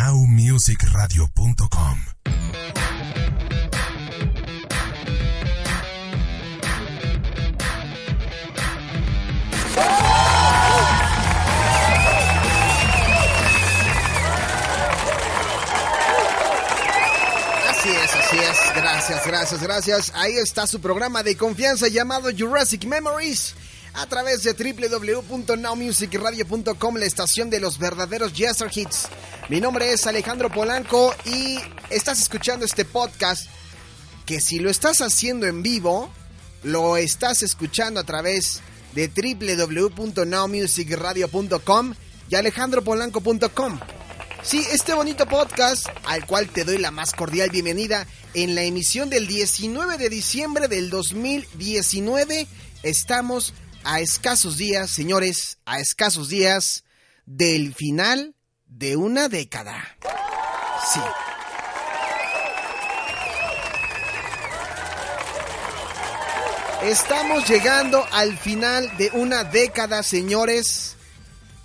nowmusicradio.com. Así es, así es. Gracias, gracias, gracias. Ahí está su programa de confianza llamado Jurassic Memories. A través de www.nowmusicradio.com, la estación de los verdaderos Jester Hits. Mi nombre es Alejandro Polanco y estás escuchando este podcast que si lo estás haciendo en vivo, lo estás escuchando a través de www.nowmusicradio.com y alejandropolanco.com. Sí, este bonito podcast al cual te doy la más cordial bienvenida en la emisión del 19 de diciembre del 2019. Estamos a escasos días, señores, a escasos días del final de una década. Sí. Estamos llegando al final de una década, señores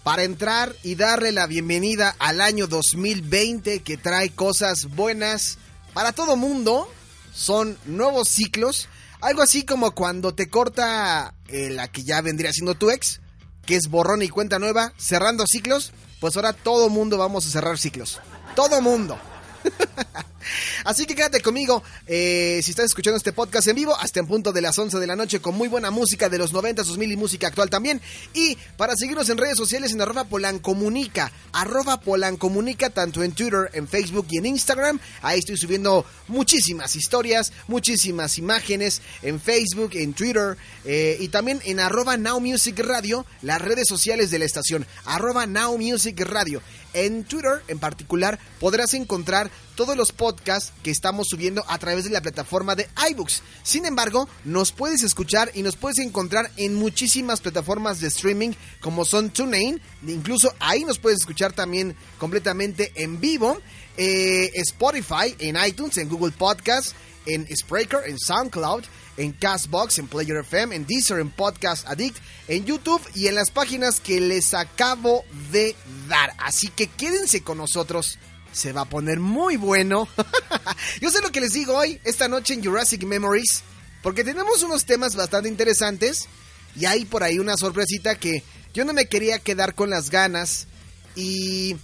para entrar y darle la bienvenida al año 2020 que trae cosas buenas para todo mundo. Son nuevos ciclos. Algo así como cuando te corta eh, la que ya vendría siendo tu ex, que es borrón y cuenta nueva, cerrando ciclos. Pues ahora todo mundo vamos a cerrar ciclos. Todo mundo. Así que quédate conmigo eh, si estás escuchando este podcast en vivo hasta en punto de las 11 de la noche con muy buena música de los 90, 2000 y música actual también. Y para seguirnos en redes sociales en arroba polancomunica, arroba polancomunica tanto en Twitter, en Facebook y en Instagram. Ahí estoy subiendo muchísimas historias, muchísimas imágenes en Facebook, en Twitter eh, y también en arroba Now Music Radio, las redes sociales de la estación, arroba Now Music Radio. En Twitter en particular podrás encontrar todos los podcasts que estamos subiendo a través de la plataforma de iBooks. Sin embargo, nos puedes escuchar y nos puedes encontrar en muchísimas plataformas de streaming como son TuneIn, incluso ahí nos puedes escuchar también completamente en vivo. Eh, Spotify, en iTunes, en Google Podcasts, en Spreaker, en SoundCloud, en Castbox, en Player FM, en Deezer, en Podcast Addict, en YouTube y en las páginas que les acabo de dar. Así que quédense con nosotros. Se va a poner muy bueno. Yo sé lo que les digo hoy, esta noche en Jurassic Memories, porque tenemos unos temas bastante interesantes y hay por ahí una sorpresita que yo no me quería quedar con las ganas y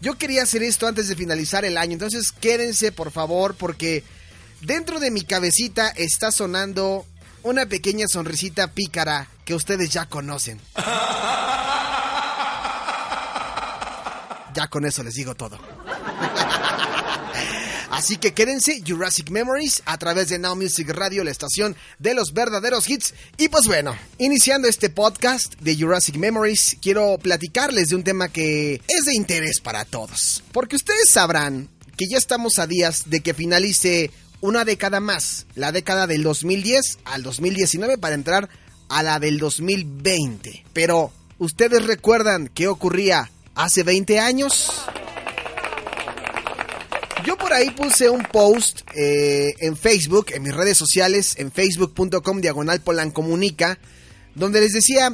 yo quería hacer esto antes de finalizar el año. Entonces quédense por favor porque dentro de mi cabecita está sonando una pequeña sonrisita pícara que ustedes ya conocen. Ya con eso les digo todo. Así que quédense Jurassic Memories a través de Now Music Radio, la estación de los verdaderos hits. Y pues bueno, iniciando este podcast de Jurassic Memories, quiero platicarles de un tema que es de interés para todos. Porque ustedes sabrán que ya estamos a días de que finalice una década más, la década del 2010 al 2019 para entrar a la del 2020. Pero, ¿ustedes recuerdan qué ocurría hace 20 años? Yo por ahí puse un post eh, en Facebook, en mis redes sociales, en facebook.com diagonal polancomunica, donde les decía,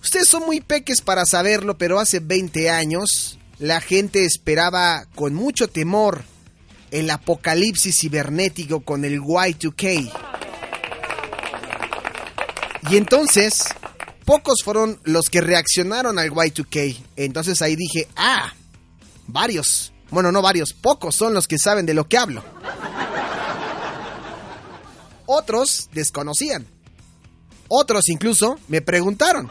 ustedes son muy peques para saberlo, pero hace 20 años la gente esperaba con mucho temor el apocalipsis cibernético con el Y2K. Y entonces, pocos fueron los que reaccionaron al Y2K. Entonces ahí dije, ah, varios. Bueno, no varios, pocos son los que saben de lo que hablo. Otros desconocían. Otros incluso me preguntaron.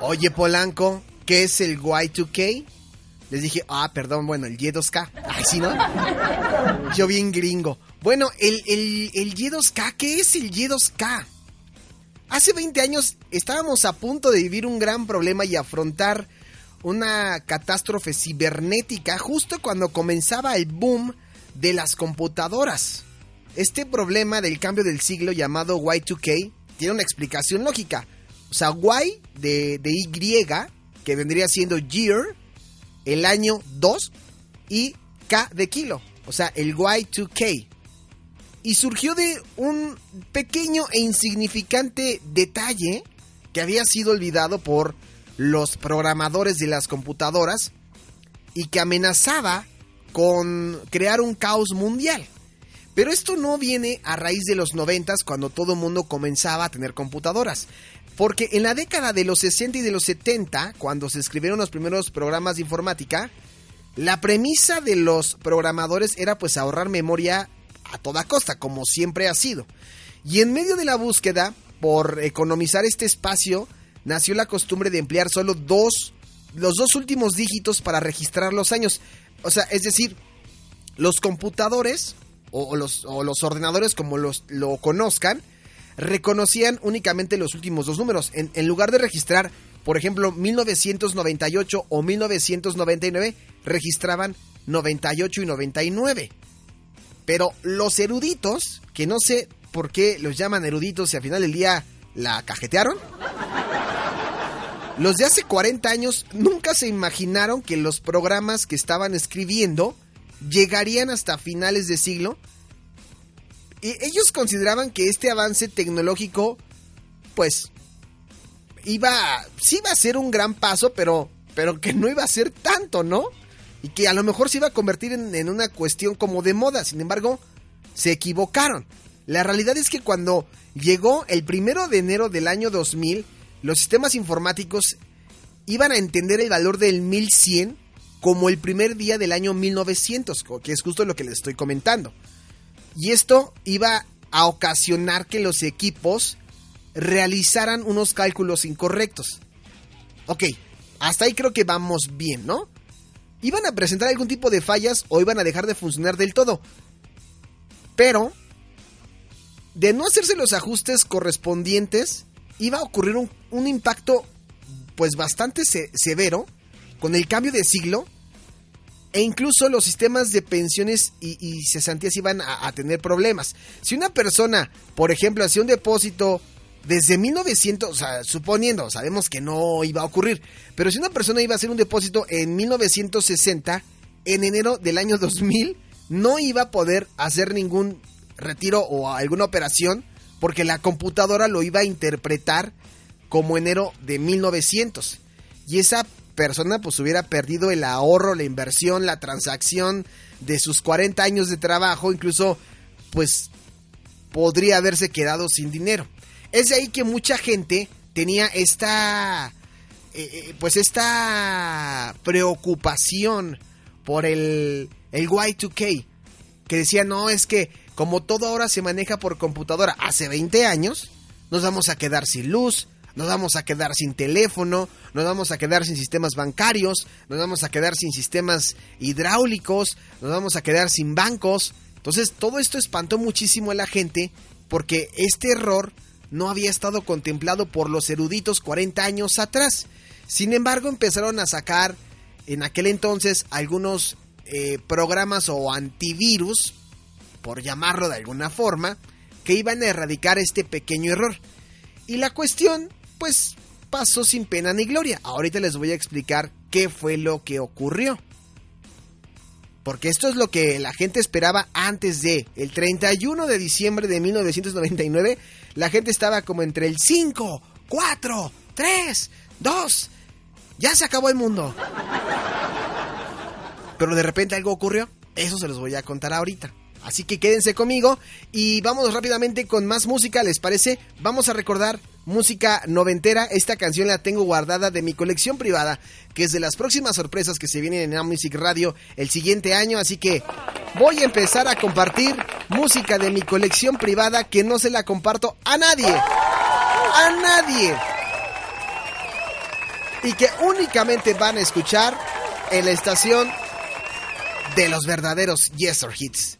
Oye Polanco, ¿qué es el Y2K? Les dije, ah, perdón, bueno, el Y2K. Ay, sí, ¿no? Yo bien gringo. Bueno, el, el, el Y2K, ¿qué es el Y2K? Hace 20 años estábamos a punto de vivir un gran problema y afrontar una catástrofe cibernética justo cuando comenzaba el boom de las computadoras. Este problema del cambio del siglo llamado Y2K tiene una explicación lógica. O sea, Y de, de Y, que vendría siendo year, el año 2, y K de kilo. O sea, el Y2K. Y surgió de un pequeño e insignificante detalle que había sido olvidado por los programadores de las computadoras y que amenazaba con crear un caos mundial. Pero esto no viene a raíz de los noventas cuando todo el mundo comenzaba a tener computadoras. Porque en la década de los 60 y de los 70, cuando se escribieron los primeros programas de informática, la premisa de los programadores era pues ahorrar memoria a toda costa, como siempre ha sido. Y en medio de la búsqueda por economizar este espacio, nació la costumbre de emplear solo dos, los dos últimos dígitos para registrar los años. O sea, es decir, los computadores o, los, los, ordenadores como los, lo conozcan, reconocían únicamente los últimos dos números. En, lugar de registrar, por ejemplo, 1998 o 1999, registraban 98 y 99. Pero los eruditos, que no sé por qué los llaman eruditos y al final del día la cajetearon, los de hace 40 años nunca se imaginaron que los programas que estaban escribiendo llegarían hasta finales de siglo. Y ellos consideraban que este avance tecnológico, pues, iba, sí a ser un gran paso, pero, pero que no iba a ser tanto, ¿no? Y que a lo mejor se iba a convertir en, en una cuestión como de moda. Sin embargo, se equivocaron. La realidad es que cuando llegó el primero de enero del año 2000, los sistemas informáticos iban a entender el valor del 1100 como el primer día del año 1900, que es justo lo que les estoy comentando. Y esto iba a ocasionar que los equipos realizaran unos cálculos incorrectos. Ok, hasta ahí creo que vamos bien, ¿no? Iban a presentar algún tipo de fallas o iban a dejar de funcionar del todo. Pero, de no hacerse los ajustes correspondientes, iba a ocurrir un, impacto pues bastante se severo con el cambio de siglo e incluso los sistemas de pensiones y, cesantías iban a, a, tener problemas. Si una persona, por ejemplo, hacía un depósito desde 1900, o sea, suponiendo, sabemos que no iba a ocurrir, pero si una persona iba a hacer un depósito en 1960, en enero del año 2000, no iba a poder hacer ningún retiro o alguna operación porque la computadora lo iba a interpretar como enero de 1900. Y esa persona pues hubiera perdido el ahorro, la inversión, la transacción de sus 40 años de trabajo, incluso pues podría haberse quedado sin dinero. Es de ahí que mucha gente tenía esta eh, pues esta preocupación por el el Y2K que decía, "No, es que como todo ahora se maneja por computadora hace 20 años, nos vamos a quedar sin luz, nos vamos a quedar sin teléfono, nos vamos a quedar sin sistemas bancarios, nos vamos a quedar sin sistemas hidráulicos, nos vamos a quedar sin bancos. Entonces todo esto espantó muchísimo a la gente porque este error no había estado contemplado por los eruditos 40 años atrás. Sin embargo empezaron a sacar en aquel entonces algunos eh, programas o antivirus, por llamarlo de alguna forma, que iban a erradicar este pequeño error. Y la cuestión pues pasó sin pena ni gloria. Ahorita les voy a explicar qué fue lo que ocurrió. Porque esto es lo que la gente esperaba antes de el 31 de diciembre de 1999. La gente estaba como entre el 5, 4, 3, 2. Ya se acabó el mundo. Pero de repente algo ocurrió. Eso se los voy a contar ahorita. Así que quédense conmigo y vamos rápidamente con más música, ¿les parece? Vamos a recordar música noventera. Esta canción la tengo guardada de mi colección privada, que es de las próximas sorpresas que se vienen en Now Music Radio el siguiente año. Así que voy a empezar a compartir música de mi colección privada que no se la comparto a nadie. A nadie. Y que únicamente van a escuchar en la estación de los verdaderos Yes or Hits.